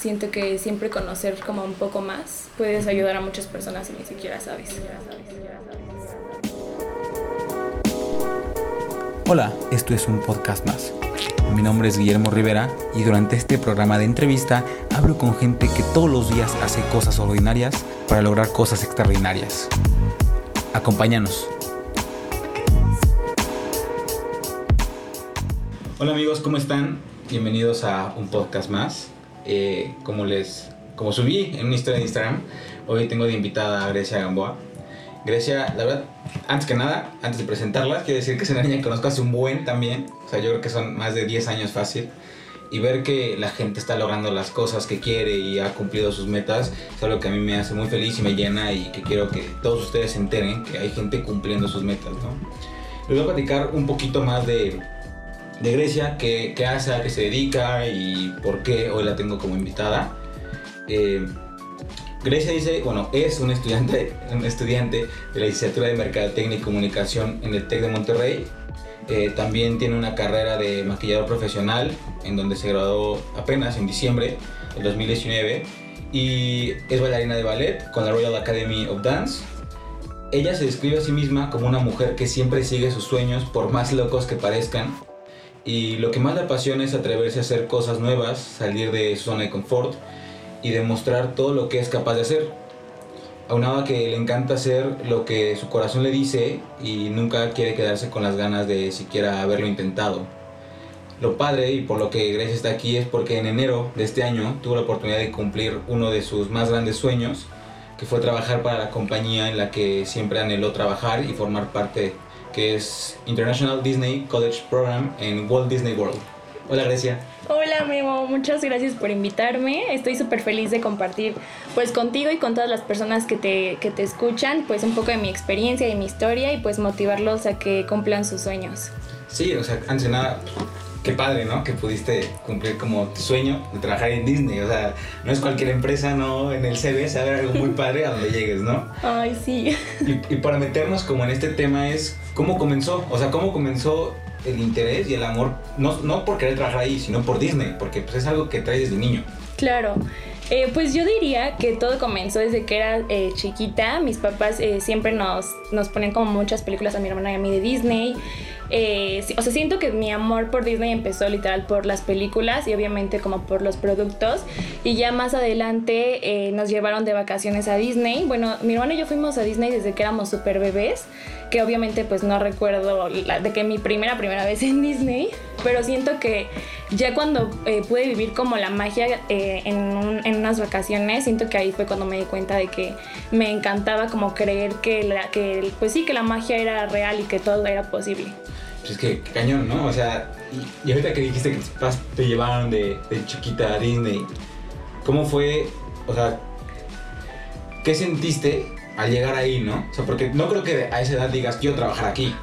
siento que siempre conocer como un poco más puedes ayudar a muchas personas y ni siquiera sabes. Hola, esto es un podcast más. Mi nombre es Guillermo Rivera y durante este programa de entrevista hablo con gente que todos los días hace cosas ordinarias para lograr cosas extraordinarias. Acompáñanos. Hola amigos, ¿cómo están? Bienvenidos a un podcast más. Eh, como les como subí en una historia de Instagram, hoy tengo de invitada a Grecia Gamboa. Grecia, la verdad, antes que nada, antes de presentarla, quiero decir que es una niña que conozco hace un buen también. O sea, yo creo que son más de 10 años fácil. Y ver que la gente está logrando las cosas que quiere y ha cumplido sus metas es algo que a mí me hace muy feliz y me llena y que quiero que todos ustedes se enteren que hay gente cumpliendo sus metas, ¿no? Les voy a platicar un poquito más de, de Grecia, qué, qué hace, a qué se dedica y por qué hoy la tengo como invitada. Eh, Grecia dice, bueno, es un estudiante, un estudiante de la licenciatura de Mercadotecnia y Comunicación en el TEC de Monterrey. Eh, también tiene una carrera de maquillador profesional, en donde se graduó apenas en diciembre del 2019. Y es bailarina de ballet con la Royal Academy of Dance. Ella se describe a sí misma como una mujer que siempre sigue sus sueños, por más locos que parezcan. Y lo que más le apasiona es atreverse a hacer cosas nuevas, salir de su zona de confort y demostrar todo lo que es capaz de hacer. Aunado a que le encanta hacer lo que su corazón le dice y nunca quiere quedarse con las ganas de siquiera haberlo intentado. Lo padre y por lo que Grace está aquí es porque en enero de este año tuvo la oportunidad de cumplir uno de sus más grandes sueños, que fue trabajar para la compañía en la que siempre anheló trabajar y formar parte, que es International Disney College Program en Walt Disney World. Hola Grecia. Hola Memo, muchas gracias por invitarme. Estoy súper feliz de compartir pues contigo y con todas las personas que te, que te escuchan pues un poco de mi experiencia y mi historia y pues motivarlos a que cumplan sus sueños. Sí, o sea, antes de nada, qué padre, ¿no? Que pudiste cumplir como tu sueño de trabajar en Disney. O sea, no es cualquier empresa, ¿no? En el CV saber algo muy padre a donde llegues, ¿no? Ay, sí. Y, y para meternos como en este tema es, ¿cómo comenzó? O sea, ¿cómo comenzó el interés y el amor, no, no por querer trabajar ahí, sino por Disney, porque pues es algo que traes desde niño. Claro. Eh, pues yo diría que todo comenzó desde que era eh, chiquita. Mis papás eh, siempre nos, nos ponen como muchas películas a mi hermana y a mí de Disney. O sea, siento que mi amor por Disney empezó literal por las películas y obviamente como por los productos. Y ya más adelante nos llevaron de vacaciones a Disney. Bueno, mi hermana y yo fuimos a Disney desde que éramos súper bebés que obviamente pues no recuerdo de que mi primera, primera vez en Disney, pero siento que ya cuando eh, pude vivir como la magia eh, en, en, unas vacaciones, siento que ahí fue cuando me di cuenta de que me encantaba como creer que, la, que pues sí, que la magia era real y que todo era posible. Pues es que cañón, ¿no? O sea, y, ahorita que dijiste que tus te llevaron de, de chiquita a Disney, ¿cómo fue, o sea, qué sentiste al llegar ahí, ¿no? O sea, porque no creo que a esa edad digas, quiero trabajar aquí.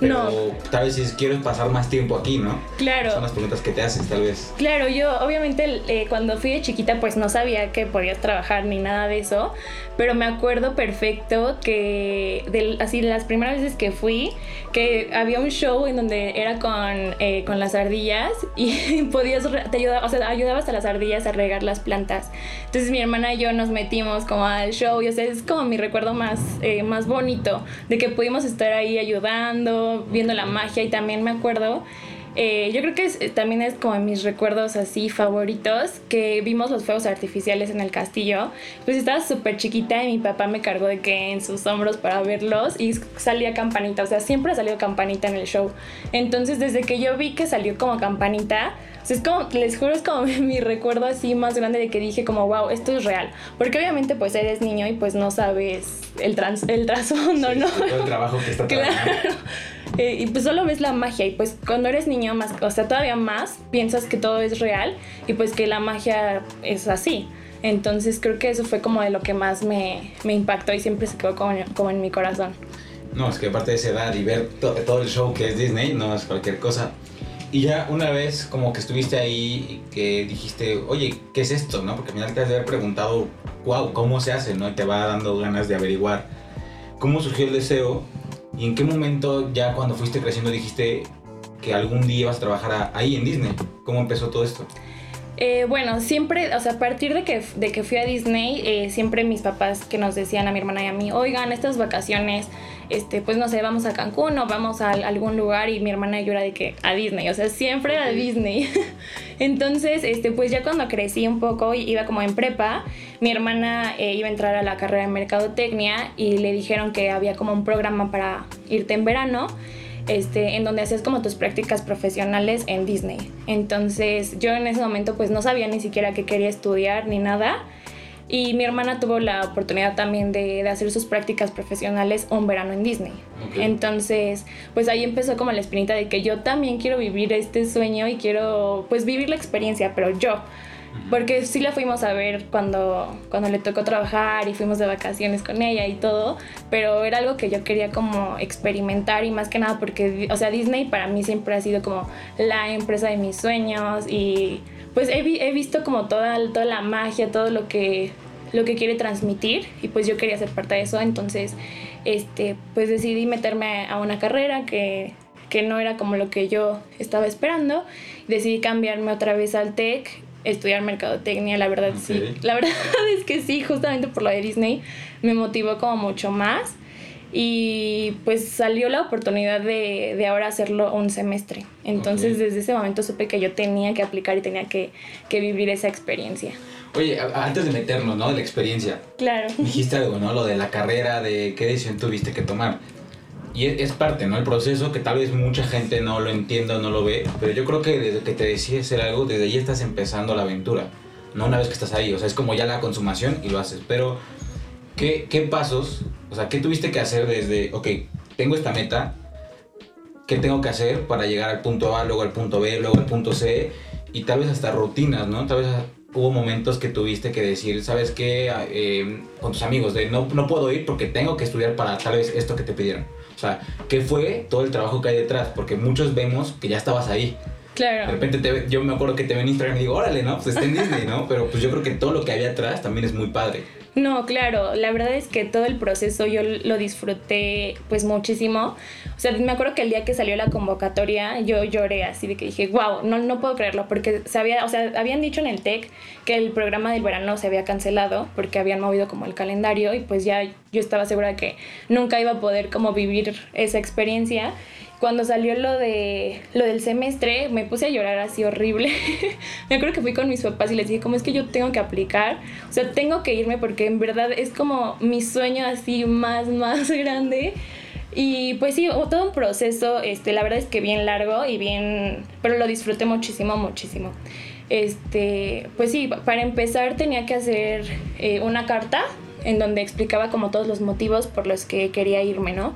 Pero no. tal vez si quieres pasar más tiempo aquí, ¿no? Claro. Son las preguntas que te haces, tal vez. Claro, yo obviamente eh, cuando fui de chiquita pues no sabía que podías trabajar ni nada de eso, pero me acuerdo perfecto que de, así las primeras veces que fui, que había un show en donde era con, eh, con las ardillas y podías, te ayudaba, o sea, ayudabas a las ardillas a regar las plantas. Entonces mi hermana y yo nos metimos como al show y o sea, es como mi recuerdo más, eh, más bonito de que pudimos estar ahí ayudando, viendo la magia y también me acuerdo eh, yo creo que eh, también es como mis recuerdos así favoritos, que vimos los fuegos artificiales en el castillo. Pues estaba súper chiquita y mi papá me cargó de que en sus hombros para verlos y salía campanita, o sea, siempre ha salido campanita en el show. Entonces, desde que yo vi que salió como campanita, es como, les juro, es como mi recuerdo así más grande de que dije como, wow, esto es real. Porque obviamente pues eres niño y pues no sabes el, trans, el trasfondo, ¿no? Todo el trabajo que está claro. Eh, y pues solo ves la magia y pues cuando eres niño más, o sea, todavía más piensas que todo es real y pues que la magia es así. Entonces creo que eso fue como de lo que más me, me impactó y siempre se quedó como, como, en mi corazón. No, es que aparte de esa edad y ver todo el show que es Disney, no es cualquier cosa. Y ya una vez como que estuviste ahí y que dijiste, oye, ¿qué es esto? ¿no? Porque al final te has de haber preguntado, wow, ¿cómo se hace? ¿no? Y te va dando ganas de averiguar cómo surgió el deseo ¿Y en qué momento ya cuando fuiste creciendo dijiste que algún día ibas a trabajar ahí en Disney? ¿Cómo empezó todo esto? Eh, bueno, siempre, o sea, a partir de que, de que fui a Disney, eh, siempre mis papás que nos decían a mi hermana y a mí, oigan, estas vacaciones, este, pues no sé, vamos a Cancún o vamos a algún lugar y mi hermana era de que a Disney, o sea, siempre a Disney. Entonces, este, pues ya cuando crecí un poco, iba como en prepa, mi hermana eh, iba a entrar a la carrera de mercadotecnia y le dijeron que había como un programa para irte en verano este, en donde haces como tus prácticas profesionales en Disney. Entonces yo en ese momento pues no sabía ni siquiera que quería estudiar ni nada. Y mi hermana tuvo la oportunidad también de, de hacer sus prácticas profesionales un verano en Disney. Entonces, pues ahí empezó como la espinita de que yo también quiero vivir este sueño y quiero pues vivir la experiencia, pero yo. Porque sí la fuimos a ver cuando, cuando le tocó trabajar y fuimos de vacaciones con ella y todo, pero era algo que yo quería como experimentar y más que nada porque, o sea, Disney para mí siempre ha sido como la empresa de mis sueños y pues he, he visto como toda, toda la magia, todo lo que, lo que quiere transmitir y pues yo quería ser parte de eso, entonces este, pues decidí meterme a una carrera que, que no era como lo que yo estaba esperando, decidí cambiarme otra vez al TEC estudiar mercadotecnia, la verdad sí. La verdad es que sí, justamente por lo de Disney me motivó como mucho más. Y pues salió la oportunidad de, de ahora hacerlo un semestre. Entonces desde ese momento supe que yo tenía que aplicar y tenía que, que vivir esa experiencia. Oye, antes de meternos, ¿no? De la experiencia. Claro. Dijiste algo, ¿no? Lo de la carrera, de qué decisión tuviste que tomar y es parte, ¿no? El proceso que tal vez mucha gente no lo entienda o no lo ve, pero yo creo que desde que te decides hacer algo, desde ahí estás empezando la aventura, no una vez que estás ahí, o sea, es como ya la consumación y lo haces, pero ¿qué, qué pasos, o sea, qué tuviste que hacer desde, ok, tengo esta meta, ¿qué tengo que hacer para llegar al punto A, luego al punto B, luego al punto C? Y tal vez hasta rutinas, ¿no? Tal vez hubo momentos que tuviste que decir, ¿sabes qué? Eh, con tus amigos, de no, no puedo ir porque tengo que estudiar para tal vez esto que te pidieron. O sea, ¿qué fue todo el trabajo que hay detrás? Porque muchos vemos que ya estabas ahí. Claro. De repente te, yo me acuerdo que te ven en Instagram y digo, órale, ¿no? Pues está en Disney, ¿no? Pero pues yo creo que todo lo que había atrás también es muy padre. No, claro, la verdad es que todo el proceso yo lo disfruté pues muchísimo. O sea, me acuerdo que el día que salió la convocatoria yo lloré así de que dije, wow, no, no puedo creerlo, porque se había, o sea, habían dicho en el TEC que el programa del verano se había cancelado porque habían movido como el calendario y pues ya yo estaba segura de que nunca iba a poder como vivir esa experiencia cuando salió lo de lo del semestre, me puse a llorar así horrible. me acuerdo que fui con mis papás y les dije, ¿cómo es que yo tengo que aplicar? O sea, tengo que irme porque en verdad es como mi sueño así más, más grande. Y pues sí, todo un proceso, este, la verdad es que bien largo y bien, pero lo disfruté muchísimo, muchísimo. Este, pues sí, para empezar tenía que hacer eh, una carta en donde explicaba como todos los motivos por los que quería irme, ¿no?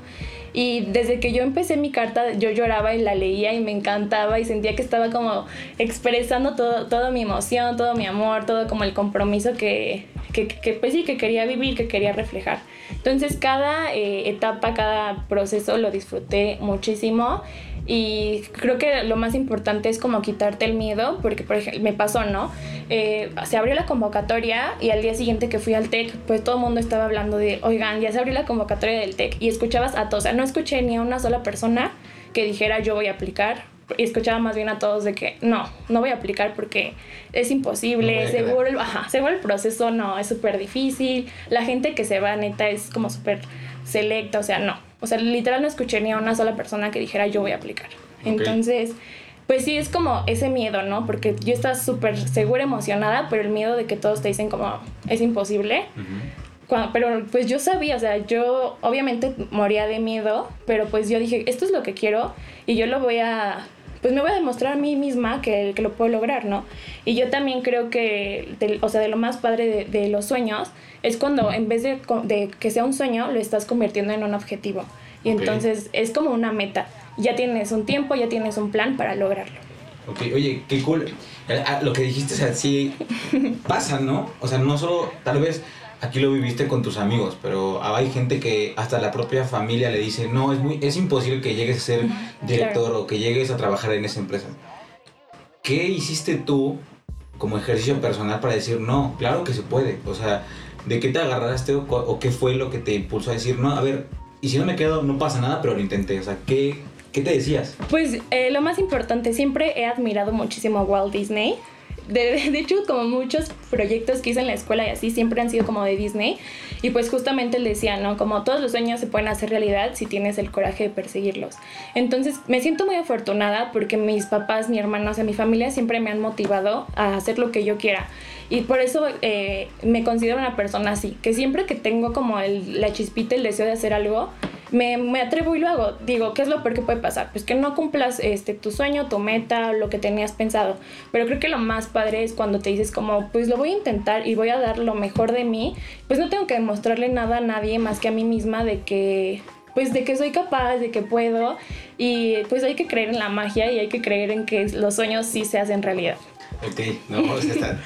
Y desde que yo empecé mi carta, yo lloraba y la leía y me encantaba y sentía que estaba como expresando todo, toda mi emoción, todo mi amor, todo como el compromiso que, que, que pues sí, que quería vivir, que quería reflejar. Entonces cada eh, etapa, cada proceso lo disfruté muchísimo y creo que lo más importante es como quitarte el miedo, porque por ejemplo, me pasó, ¿no? Eh, se abrió la convocatoria y al día siguiente que fui al TEC, pues todo el mundo estaba hablando de, oigan, ya se abrió la convocatoria del TEC y escuchabas a todos, o sea, no escuché ni a una sola persona que dijera yo voy a aplicar, y escuchaba más bien a todos de que no, no voy a aplicar porque es imposible, seguro, el, ajá, seguro el proceso no, es súper difícil, la gente que se va neta es como súper selecta, o sea, no, o sea, literal no escuché ni a una sola persona que dijera yo voy a aplicar. Entonces, pues sí, es como ese miedo, ¿no? Porque yo estaba súper segura, emocionada, pero el miedo de que todos te dicen como es imposible. pero pues yo sabía, o sea, yo obviamente moría de miedo, pero pues yo dije, esto es lo que quiero y yo lo voy a pues me voy a demostrar a mí misma que, que lo puedo lograr, ¿no? Y yo también creo que, o sea, de lo más padre de, de, los sueños es cuando en vez de, de, que sea un sueño, lo estás convirtiendo en un objetivo. Y entonces es como una meta. Ya tienes un tiempo, ya tienes un plan para lograrlo. Ok, oye, qué cool. Eh, ah, lo que dijiste, o sea, sí pasa, ¿no? O sea, no solo tal vez aquí lo viviste con tus amigos, pero hay gente que hasta la propia familia le dice, no, es, muy, es imposible que llegues a ser director o que llegues a trabajar en esa empresa. ¿Qué hiciste tú como ejercicio personal para decir, no, claro que se puede? O sea, ¿de qué te agarraste o, qué fue lo que te impulsó a decir, no, a ver, y si no me quedo, no pasa nada, pero lo intenté? O sea, ¿qué, qué te decías? Pues eh, lo más importante, siempre he admirado muchísimo a Walt Disney de, hecho, como muchos proyectos que hice en la escuela y así, siempre han sido como de Disney. Y pues justamente él decía, ¿no? Como todos los sueños se pueden hacer realidad si tienes el coraje de perseguirlos. Entonces me siento muy afortunada porque mis papás, mi hermano, o sea, mi familia siempre me han motivado a hacer lo que yo quiera. Y por eso eh, me considero una persona así, que siempre que tengo como la chispita, el deseo de hacer algo, me, me, atrevo y lo hago. Digo, ¿qué es lo peor que puede pasar? Pues que no cumplas este, tu sueño, tu meta, lo que tenías pensado. Pero creo que lo más padre es cuando te dices como, pues lo voy a intentar y voy a dar lo mejor de mí. Pues no tengo que demostrarle nada a nadie más que a mí misma de que, pues de que soy capaz, de que puedo. Y pues hay que creer en la magia y hay que creer en que los sueños sí se hacen realidad. Ok, no,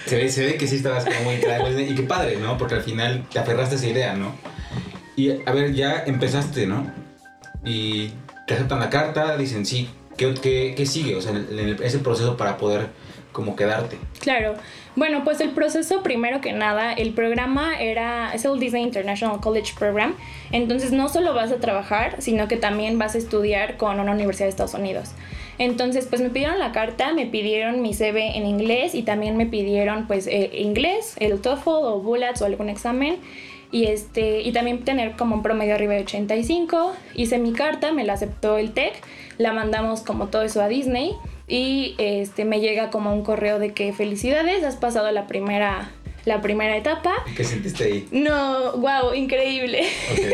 se, ve, se ve que sí estabas como muy claro. Y qué padre, ¿no? Porque al final te aferraste a esa idea, ¿no? Y a ver, ya empezaste, ¿no? Y te aceptan la carta, dicen sí. ¿Qué, qué, qué sigue? O sea, en el, proceso para poder como quedarte. Claro. Bueno, pues el proceso, primero que nada, el programa era, es el Disney International College Program, entonces no solo vas a trabajar, sino que también vas a estudiar con una universidad de Estados Unidos. Entonces, pues me pidieron la carta, me pidieron mi CV en inglés y también me pidieron pues eh, inglés, el TOEFL o Bullets o algún examen y este y también tener como un promedio arriba de 85 hice mi carta me la aceptó el TEC la mandamos como todo eso a Disney y este me llega como un correo de que felicidades has pasado la primera la primera etapa. ¿Qué sentiste ahí? No, wow, increíble.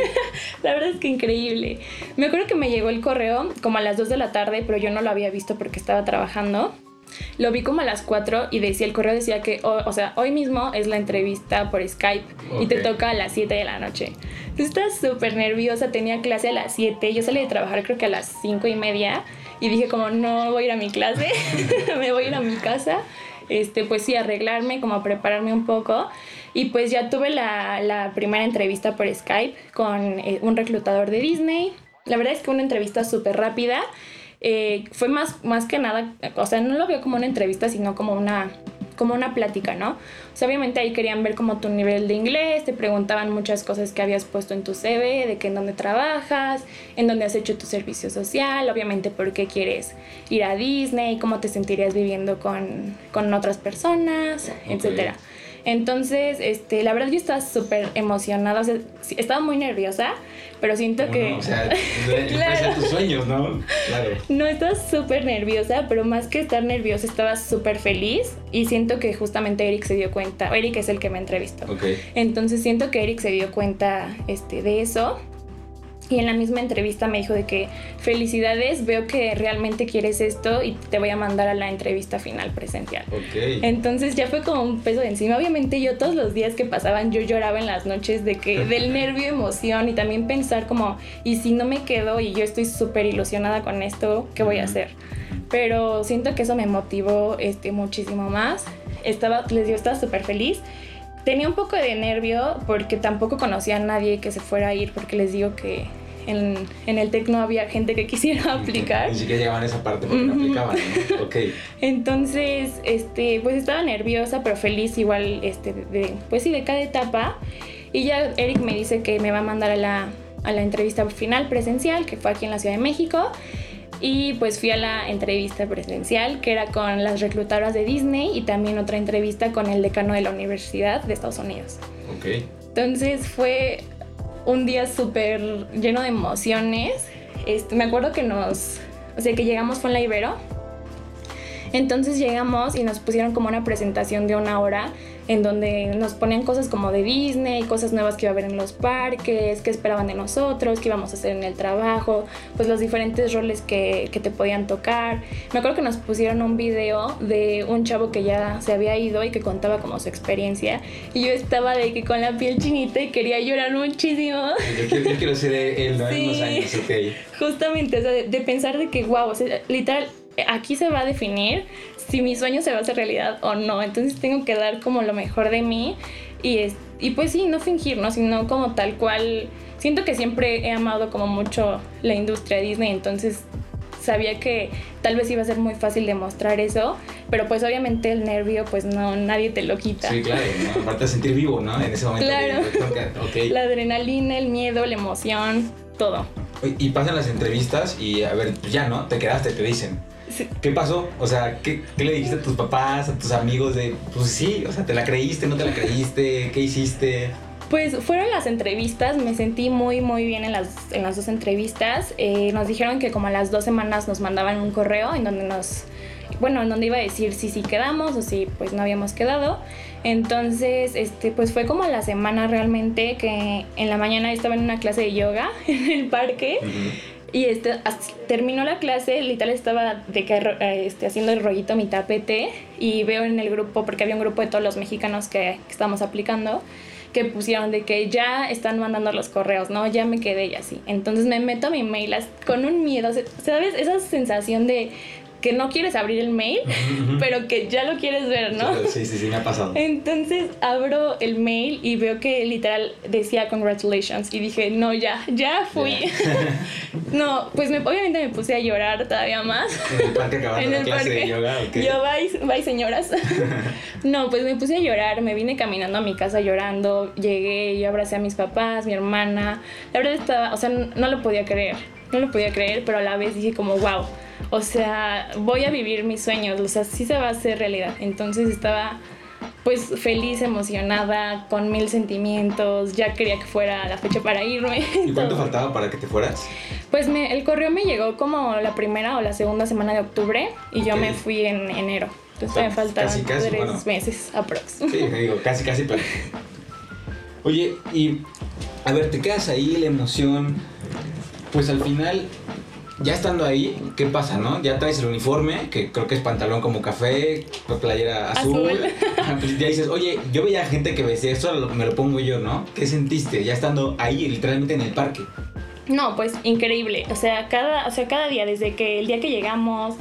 la verdad es que increíble. Me acuerdo que me llegó el correo como a las 2 de la tarde, pero yo no lo había visto porque estaba trabajando. Lo vi como a las 4 y decía, el correo decía que, o, sea, hoy mismo es la entrevista por Skype y te toca a las 7 de la noche. Estás súper nerviosa, tenía clase a las 7, yo salí de trabajar creo que a las 5 y media y dije como, no voy a ir a mi clase, me voy a ir a mi casa. Este, pues sí, arreglarme, como prepararme un poco. Y pues ya tuve la, la primera entrevista por Skype con eh, un reclutador de Disney. La verdad es que una entrevista súper rápida eh, fue más, más que nada, o sea, no lo veo como una entrevista, sino como una, como una plática, ¿no? O sea, obviamente ahí querían ver como tu nivel de inglés, te preguntaban muchas cosas que habías puesto en tu CV, de que en dónde trabajas, en dónde has hecho tu servicio social, obviamente por qué quieres ir a Disney, cómo te sentirías viviendo con, con otras personas, okay. etcétera. Entonces, este, la verdad yo estaba súper emocionada, o sea, estaba muy nerviosa, pero siento que... No? O sea, claro. tus sueños, ¿no? Claro. No, estaba súper nerviosa, pero más que estar nerviosa, estaba súper feliz y siento que justamente Eric se dio cuenta, Eric es el que me entrevistó. Okay. Entonces siento que Eric se dio cuenta este, de eso y en la misma entrevista me dijo de que felicidades, veo que realmente quieres esto y te voy a mandar a la entrevista final presencial. Okay. Entonces ya fue como un peso de encima. Obviamente yo todos los días que pasaban yo lloraba en las noches de que del nervio, emoción y también pensar como, y si no me quedo y yo estoy súper ilusionada con esto, ¿qué voy a hacer? Pero siento que eso me motivó este, muchísimo más. Estaba, les digo, estaba súper feliz tenía un poco de nervio porque tampoco conocía a nadie que se fuera a ir porque les digo que en, en el TEC no había gente que quisiera aplicar. Ni siquiera llegaban a esa parte porque no aplicaban, ¿no? Ok. Entonces, este, pues estaba nerviosa pero feliz igual, este, de, pues sí, de cada etapa. Y ya Eric me dice que me va a mandar a la, a la entrevista final presencial, que fue aquí en la Ciudad de México. Y pues fui a la entrevista presencial, que era con las reclutadoras de Disney y también otra entrevista con el decano de la Universidad de Estados Unidos. Ok. Entonces fue un día súper lleno de emociones. Este, me acuerdo que nos, o sea, que llegamos fue en la Ibero. Entonces llegamos y nos pusieron como una presentación de una hora en donde nos ponían cosas como de Disney, cosas nuevas que iba a haber en los parques, qué esperaban de nosotros, qué íbamos a hacer en el trabajo, pues los diferentes roles que, que, te podían tocar. Me acuerdo que nos pusieron un video de un chavo que ya se había ido y que contaba como su experiencia y yo estaba de que con la piel chinita y quería llorar muchísimo. Yo quiero, yo quiero ser él, ¿no? Sí, años, ok. Justamente, o sea, de, de pensar de que, wow, o sea, literal, aquí se va a definir si mi sueño se va a hacer realidad o no. Entonces tengo que dar como lo mejor de mí y, es, y pues sí, no fingir, ¿no? Sino como tal cual. Siento que siempre he amado como mucho la industria Disney, entonces sabía que tal vez iba a ser muy fácil demostrar eso, pero pues obviamente el nervio pues no, nadie te lo quita. Sí, claro, ¿no? aparte de sentir vivo, ¿no? En ese momento. Claro. Okay. La adrenalina, el miedo, la emoción, todo. Y pasan las entrevistas y a ver, ya, ¿no? Te quedaste, te dicen. ¿Qué pasó? O sea, ¿qué, ¿qué, le dijiste a tus papás, a tus amigos de, pues sí, o sea, ¿te la creíste, no te la creíste? ¿Qué hiciste? Pues fueron las entrevistas, me sentí muy muy bien en las, en las dos entrevistas. Eh, nos dijeron que como a las dos semanas nos mandaban un correo en donde nos, bueno, en donde iba a decir si sí quedamos o si pues no habíamos quedado. Entonces, este, pues fue como la semana realmente que en la mañana estaba en una clase de yoga en el parque. Y este, terminó la clase, literal estaba de que, eh, este, haciendo el rollito mi tapete y veo en el grupo, porque había un grupo de todos los mexicanos que, que estábamos aplicando, que pusieron de que ya están mandando los correos, ¿no? Ya me quedé y así. Entonces me meto a mi mail con un miedo, ¿sabes? Esa sensación de que no quieres abrir el mail, pero que ya lo quieres ver, ¿no? Sí, sí, sí, me ha pasado. Entonces abro el mail y veo que literal decía congratulations y dije, no, ya, ya fui. no, pues me, obviamente me puse a llorar todavía más. En el parque acabando la clase de yoga, Yo, bye, bye señoras. no, pues me puse a llorar, me vine caminando a mi casa llorando, llegué, yo abracé a mis papás, mi hermana. La verdad estaba, o sea, no lo podía creer, no lo podía creer, pero a la vez dije como, wow o sea, voy a vivir mis sueños, o sea, sí se va a hacer realidad. Entonces estaba pues feliz, emocionada, con mil sentimientos, ya quería que fuera la fecha para irme. ¿Y cuánto faltaba para que te fueras? Pues me, el correo me llegó como la primera o la segunda semana de octubre y yo me fui en enero. Entonces me faltaban tres meses aprox. Sí, digo, casi, casi, pero... Oye, y a ver, te quedas ahí, la emoción, pues al final ya estando ahí, ¿qué pasa, no? Ya traes el uniforme, que creo que es pantalón como café, playera azul. pues ya dices, oye, yo veía gente que vestía esto, me lo pongo yo, ¿no? ¿Qué sentiste ya estando ahí, literalmente en el parque? No, pues increíble. O sea, cada, o sea, cada día, desde que el día que llegamos,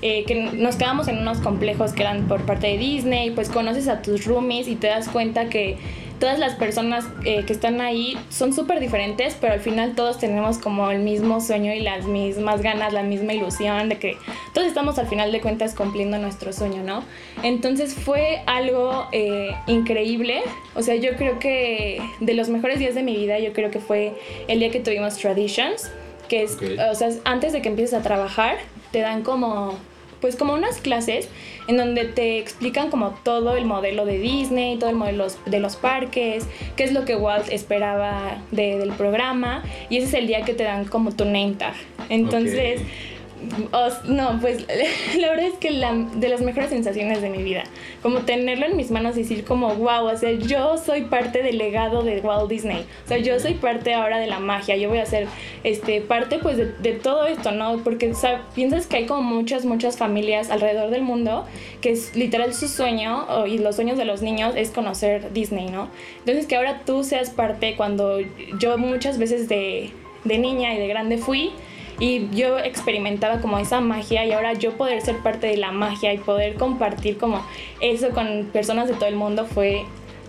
eh, que nos quedamos en unos complejos que eran por parte de Disney, pues conoces a tus roomies y te das cuenta que todas las personas eh, que están ahí son súper diferentes, pero al final todos tenemos como el mismo sueño y las mismas ganas, la misma ilusión de que todos estamos al final de cuentas cumpliendo nuestro sueño, ¿no? Entonces fue algo eh, increíble, o sea, yo creo que de los mejores días de mi vida, yo creo que fue el día que tuvimos Traditions, que es, o sea, antes de que empieces a trabajar, te dan como pues como unas clases en donde te explican como todo el modelo de Disney, todo el modelo de los parques, qué es lo que Walt esperaba del programa y ese es el día que te dan como tu name tag. Entonces no, pues la verdad es que de las mejores sensaciones de mi vida, como tenerlo en mis manos y decir como, wow, o sea, yo soy parte del legado de Walt Disney, o sea, yo soy parte ahora de la magia, yo voy a ser este, parte pues de, todo esto, ¿no? Porque piensas que hay como muchas, muchas familias alrededor del mundo que es literal su sueño y los sueños de los niños es conocer Disney, ¿no? Entonces que ahora tú seas parte cuando yo muchas veces de niña y de grande fui, y yo experimentaba como esa magia y ahora yo poder ser parte de la magia y poder compartir como eso con personas de todo el mundo fue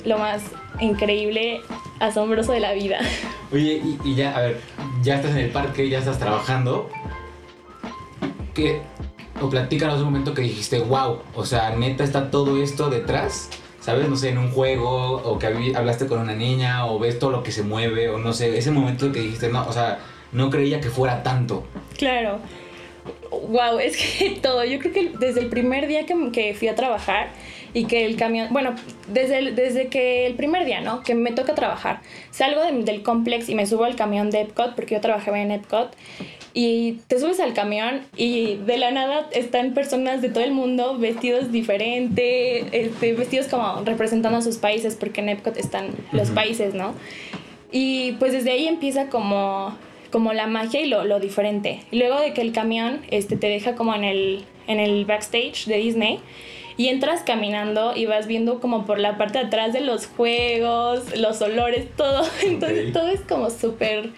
lo más increíble, asombroso de la vida. Oye, y, ya, a ver, ya estás en el parque, ya estás trabajando. ¿Qué? O platícanos un momento que dijiste, wow, o sea, neta está todo esto detrás. ¿Sabes? No sé, en un juego, o que hablaste con una niña, o ves todo lo que se mueve, o no sé, ese momento que dijiste, no, o sea, no creía que fuera tanto. Claro. Wow, es que todo. Yo creo que desde el primer día que, que fui a trabajar y que el camión, bueno, desde, desde que el primer día, ¿no? Que me toca trabajar. Salgo del complex y me subo al camión de Epcot, porque yo trabajaba en Epcot, y te subes al camión y de la nada están personas de todo el mundo vestidos diferente, este, vestidos como representando a sus países, porque en Epcot están los países, ¿no? Y pues desde ahí empieza como como la magia y lo, lo diferente. Luego de que el camión este, te deja como en el, en el backstage de Disney y entras caminando y vas viendo como por la parte de atrás de los juegos, los olores, todo. Entonces todo es como súper,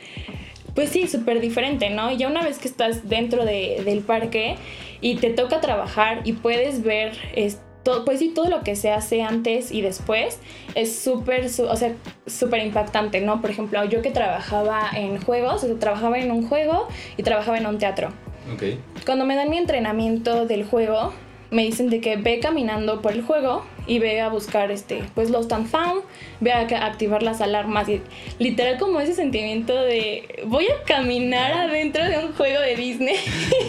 pues sí, súper diferente, ¿no? Y ya una vez que estás dentro de, del parque y te toca trabajar y puedes ver... Este, pues sí, todo lo que se hace antes y después es súper, o sea, súper impactante, ¿no? Por ejemplo, yo que trabajaba en juegos, trabajaba en un juego y trabajaba en un teatro. Okay. Cuando me dan mi entrenamiento del juego, me dicen de que ve caminando por el juego y ve a buscar este, pues Lost and Found, ve a activar las alarmas y literal como ese sentimiento de voy a caminar adentro de un juego de Disney.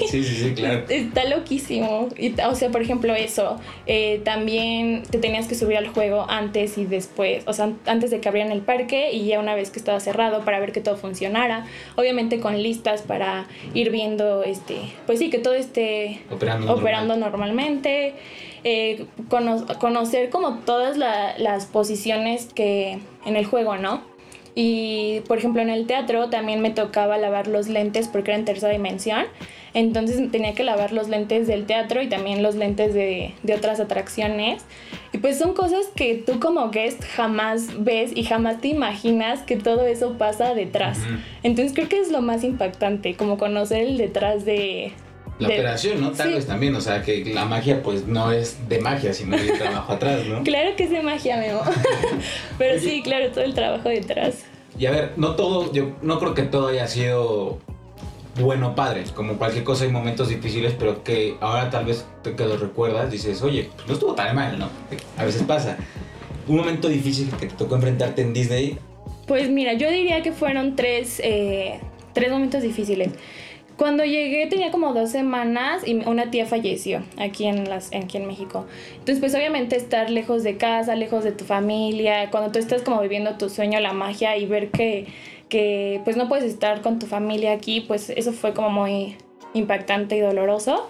Sí, sí, sí, claro. Está loquísimo. Y, o sea, por ejemplo, eso, eh, también te tenías que subir al juego antes y después, o sea, antes de que abrieran el parque y ya una vez que estaba cerrado para ver que todo funcionara, obviamente con listas para ir viendo, este, pues sí, que todo esté operando, normalmente. Eh, conocer como todas las posiciones que en el juego, ¿no? Y por ejemplo en el teatro también me tocaba lavar los lentes porque era en tercera dimensión. Entonces tenía que lavar los lentes del teatro y también los lentes de, de otras atracciones. Y pues son cosas que tú como guest jamás ves y jamás te imaginas que todo eso pasa detrás. Entonces creo que es lo más impactante, como conocer el detrás de, la operación, ¿no? Tal vez también, o sea, que la magia pues no es de magia, sino de trabajo atrás, ¿no? Claro que es de magia, Memo. Pero sí, claro, todo el trabajo detrás. Y a ver, no todo, yo no creo que todo haya sido bueno padre, como cualquier cosa hay momentos difíciles, pero que ahora tal vez te que lo recuerdas, dices, oye, pues no estuvo tan mal, ¿no? A veces pasa. Un momento difícil que te tocó enfrentarte en Disney. Pues mira, yo diría que fueron tres, eh, tres momentos difíciles. Cuando llegué tenía como dos semanas y una tía falleció aquí en, México. Entonces, pues obviamente estar lejos de casa, lejos de tu familia, cuando tú estás como viviendo tu sueño, la magia y ver que, que pues no puedes estar con tu familia aquí, pues eso fue como muy impactante y doloroso.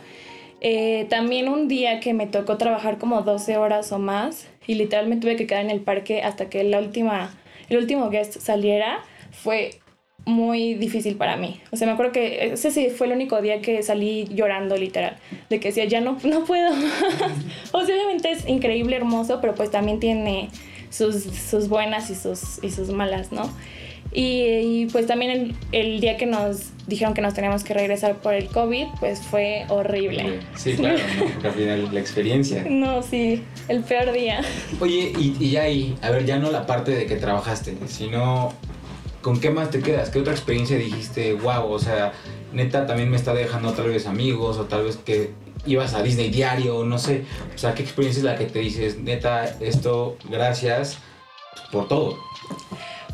Eh, también un día que me tocó trabajar como 12 horas o más y literalmente tuve que quedar en el parque hasta que la última, el último guest saliera, fue muy difícil para mí. O sea, me acuerdo que ese sí fue el único día que salí llorando literal, de que decía, ya no, no puedo. o sea, obviamente es increíble, hermoso, pero pues también tiene sus, sus buenas y sus, y sus malas, ¿no? Y, pues también el, el, día que nos dijeron que nos teníamos que regresar por el COVID, pues fue horrible. Sí, claro, ¿no? al final la experiencia. No, sí, el peor día. Oye, y, y ahí, a ver, ya no la parte de que trabajaste, sino ¿con qué más te quedas? ¿Qué otra experiencia dijiste, wow, o sea, neta también me está dejando tal vez amigos o tal vez que ibas a Disney diario, no sé, o sea, ¿qué experiencia es la que te dices, neta, esto, gracias por todo?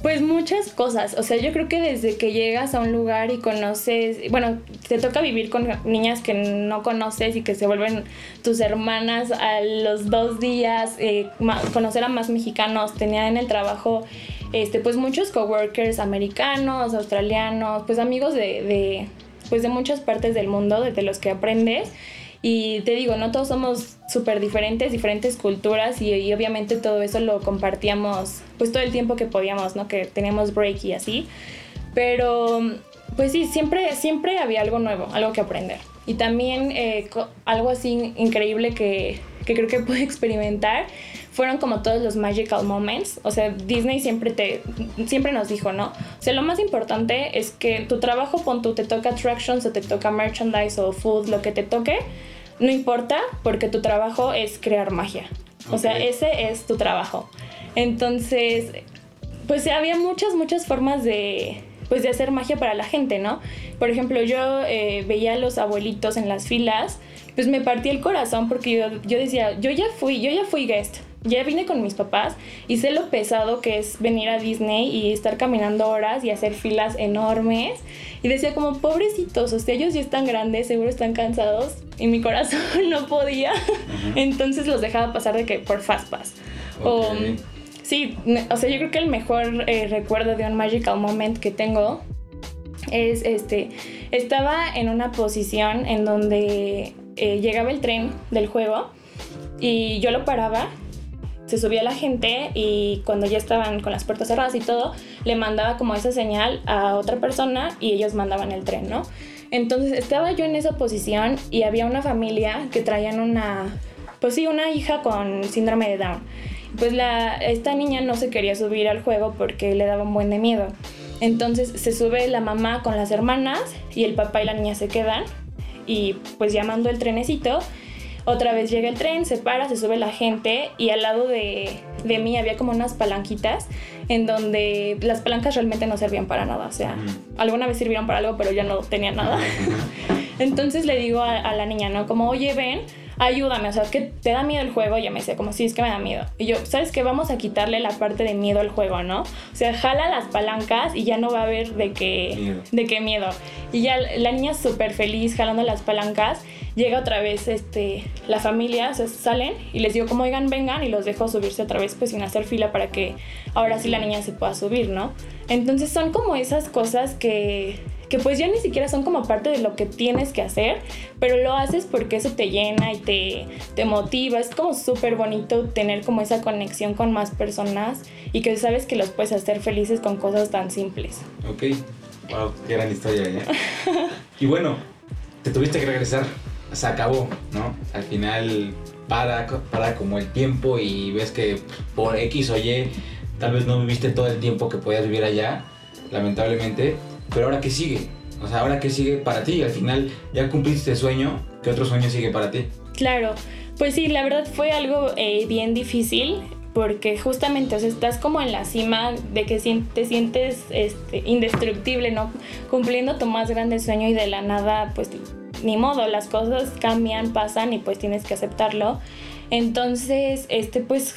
Pues muchas cosas, o sea, yo creo que desde que llegas a un lugar y conoces, bueno, te toca vivir con niñas que no conoces y que se vuelven tus hermanas a los dos días, eh, conocer a más mexicanos, tenía en el trabajo este, pues muchos coworkers americanos, australianos, pues amigos de, pues de muchas partes del mundo, de los que aprendes. Y te digo, no todos somos súper diferentes, diferentes culturas y, obviamente todo eso lo compartíamos pues todo el tiempo que podíamos, ¿no? Que teníamos break y así. Pero pues sí, siempre, siempre había algo nuevo, algo que aprender. Y también eh, algo así increíble que, que creo que pude experimentar fueron como todos los magical moments. O sea, Disney siempre te siempre nos dijo, ¿no? O sea, lo más importante es que tu trabajo, pon tú, te toca attractions o te toca merchandise o food, lo que te toque, no importa porque tu trabajo es crear magia. O sea, ese es tu trabajo. Entonces, pues había muchas, muchas formas de, pues de hacer magia para la gente, ¿no? Por ejemplo, yo eh, veía a los abuelitos en las filas, pues me partí el corazón porque yo, yo decía, yo ya fui, yo ya fui guest, ya vine con mis papás y sé lo pesado que es venir a Disney y estar caminando horas y hacer filas enormes. Y decía como, pobrecitos, o sea, ellos ya están grandes, seguro están cansados. Y mi corazón no podía. Entonces los dejaba pasar de que por Fast Pass. O, sí, o sea, yo creo que el mejor eh, recuerdo de un Magical Moment que tengo es este, estaba en una posición en donde eh, llegaba el tren del juego y yo lo paraba se subía la gente y cuando ya estaban con las puertas cerradas y todo, le mandaba como esa señal a otra persona y ellos mandaban el tren, ¿no? Entonces estaba yo en esa posición y había una familia que traían una, pues sí, una hija con síndrome de Down. Pues la, esta niña no se quería subir al juego porque le daba un buen de miedo. Entonces se sube la mamá con las hermanas y el papá y la niña se quedan y pues llamando el trenecito otra vez llega el tren, se para, se sube la gente y al lado de, de mí había como unas palanquitas en donde las palancas realmente no servían para nada. O sea, alguna vez sirvieron para algo, pero ya no tenía nada. Entonces le digo a, la niña, ¿no? Como, oye, ven, ayúdame, o sea, que te da miedo el juego, y ella me decía, como, sí, es que me da miedo. Y yo, ¿sabes qué? Vamos a quitarle la parte de miedo al juego, ¿no? O sea, jala las palancas y ya no va a haber de qué de qué miedo. Y ya la niña súper feliz jalando las palancas, llega otra vez este, la familia, o sea, salen y les digo, como, oigan, vengan, y los dejo subirse otra vez, pues sin hacer fila para que ahora sí la niña se pueda subir, ¿no? Entonces son como esas cosas que que pues ya ni siquiera son como parte de lo que tienes que hacer, pero lo haces porque eso te llena y te, te motiva. Es como súper bonito tener como esa conexión con más personas y que sabes que los puedes hacer felices con cosas tan simples. Ok, wow, qué gran historia, ¿eh? y bueno, te tuviste que regresar, se acabó, ¿no? Al final para, para como el tiempo y ves que por X o Y tal vez no viviste todo el tiempo que podías vivir allá, lamentablemente pero ahora qué sigue? O sea, ahora qué sigue para ti? Al final ya cumpliste este sueño, ¿qué otro sueño sigue para ti? Claro, pues sí, la verdad fue algo eh, bien difícil porque justamente, o sea, estás como en la cima de que te sientes este, indestructible, ¿no? Cumpliendo tu más grande sueño y de la nada, pues ni modo, las cosas cambian, pasan y pues tienes que aceptarlo. Entonces, este, pues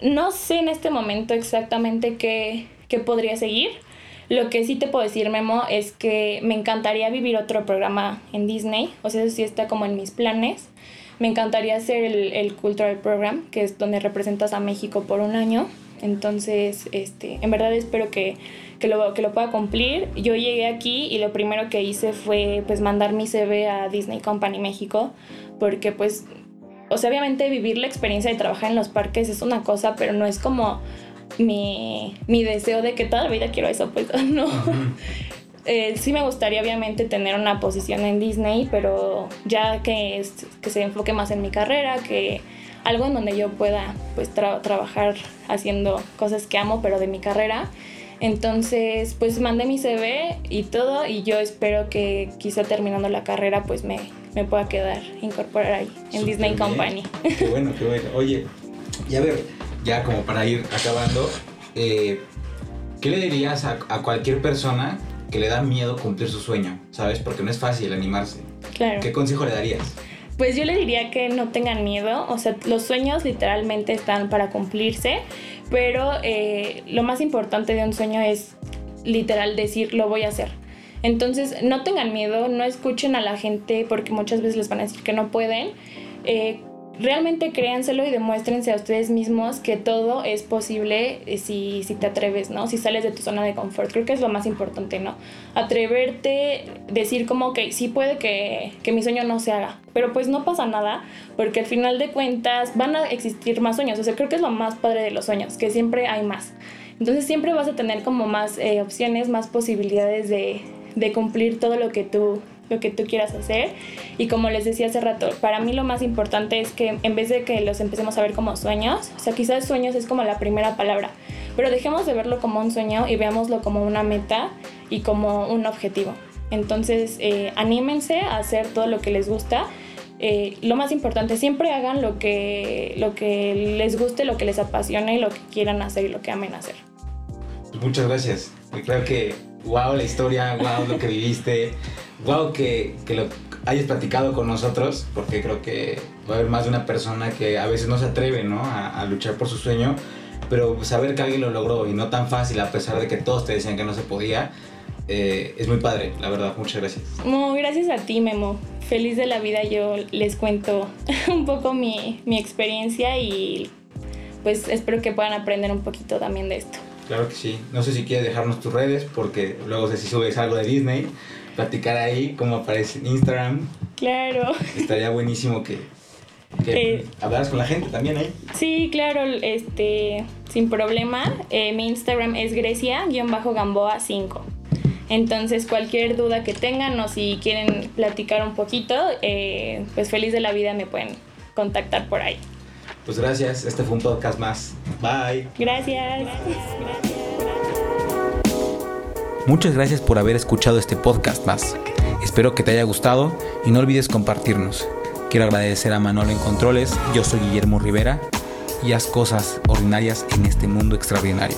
no sé en este momento exactamente qué, qué podría seguir lo que sí te puedo decir, Memo, es que me encantaría vivir otro programa en Disney. O sea, eso sí está como en mis planes. Me encantaría hacer el, el Cultural Program, que es donde representas a México por un año. Entonces, este, en verdad espero que, que, lo, que lo pueda cumplir. Yo llegué aquí y lo primero que hice fue pues mandar mi CV a Disney Company México, porque pues, o sea, obviamente vivir la experiencia de trabajar en los parques es una cosa, pero no es como mi, mi deseo de que toda la vida quiero eso, pues no. Eh, sí me gustaría obviamente tener una posición en Disney, pero ya que, que se enfoque más en mi carrera, que algo en donde yo pueda pues trabajar haciendo cosas que amo, pero de mi carrera. Entonces, pues mandé mi CV y todo y yo espero que quizá terminando la carrera pues me, me pueda quedar, incorporar ahí en Disney Company. Qué bueno, qué bueno. Oye, y a ver, ya como para ir acabando, eh, ¿qué le dirías a, cualquier persona que le da miedo cumplir su sueño? ¿Sabes? Porque no es fácil animarse. Claro. ¿Qué consejo le darías? Pues yo le diría que no tengan miedo, o sea, los sueños literalmente están para cumplirse, pero eh, lo más importante de un sueño es literal decir lo voy a hacer. Entonces no tengan miedo, no escuchen a la gente porque muchas veces les van a decir que no pueden. Eh, realmente créanselo y demuéstrense a ustedes mismos que todo es posible eh, si, si te atreves, ¿no? Si sales de tu zona de confort. Creo que es lo más importante, ¿no? Atreverte, decir como, que sí puede que, que mi sueño no se haga, pero pues no pasa nada, porque al final de cuentas van a existir más sueños. O sea, creo que es lo más padre de los sueños, que siempre hay más. Entonces siempre vas a tener como más eh, opciones, más posibilidades de, de cumplir todo lo que tú lo que tú quieras hacer. Y como les decía hace rato, para mí lo más importante es que en vez de que los empecemos a ver como sueños, o sea, quizás sueños es como la primera palabra, pero dejemos de verlo como un sueño y veámoslo como una meta y como un objetivo. Entonces, eh, anímense a hacer todo lo que les gusta. Eh, lo más importante, siempre hagan lo que, lo que les guste, lo que les apasione, lo que quieran hacer y lo que amen hacer. Muchas gracias. Creo que, wow, la historia, wow, lo que viviste wow que, que lo hayas platicado con nosotros, porque creo que va a haber más de una persona que a veces no se atreve ¿no? A, luchar por su sueño, pero saber que alguien lo logró y no tan fácil a pesar de que todos te decían que no se podía, eh, es muy padre, la verdad. Muchas gracias. No, gracias a ti, Memo. Feliz de la vida, yo les cuento un poco mi, mi experiencia y pues espero que puedan aprender un poquito también de esto. Claro que sí. No sé si quieres dejarnos tus redes, porque luego sé si subes algo de Disney, platicar ahí cómo aparece en Instagram. Claro. Estaría buenísimo que, que eh, hablaras con la gente también ahí. Sí, claro, este, sin problema. Eh, mi Instagram es Grecia-Gamboa5. Entonces, cualquier duda que tengan o si quieren platicar un poquito, eh, pues feliz de la vida me pueden contactar por ahí. Pues gracias, este fue un podcast más. Bye. Gracias. Muchas gracias por haber escuchado este podcast más. Espero que te haya gustado y no olvides compartirnos. Quiero agradecer a Manolo en Controles, yo soy Guillermo Rivera y haz cosas ordinarias en este mundo extraordinario.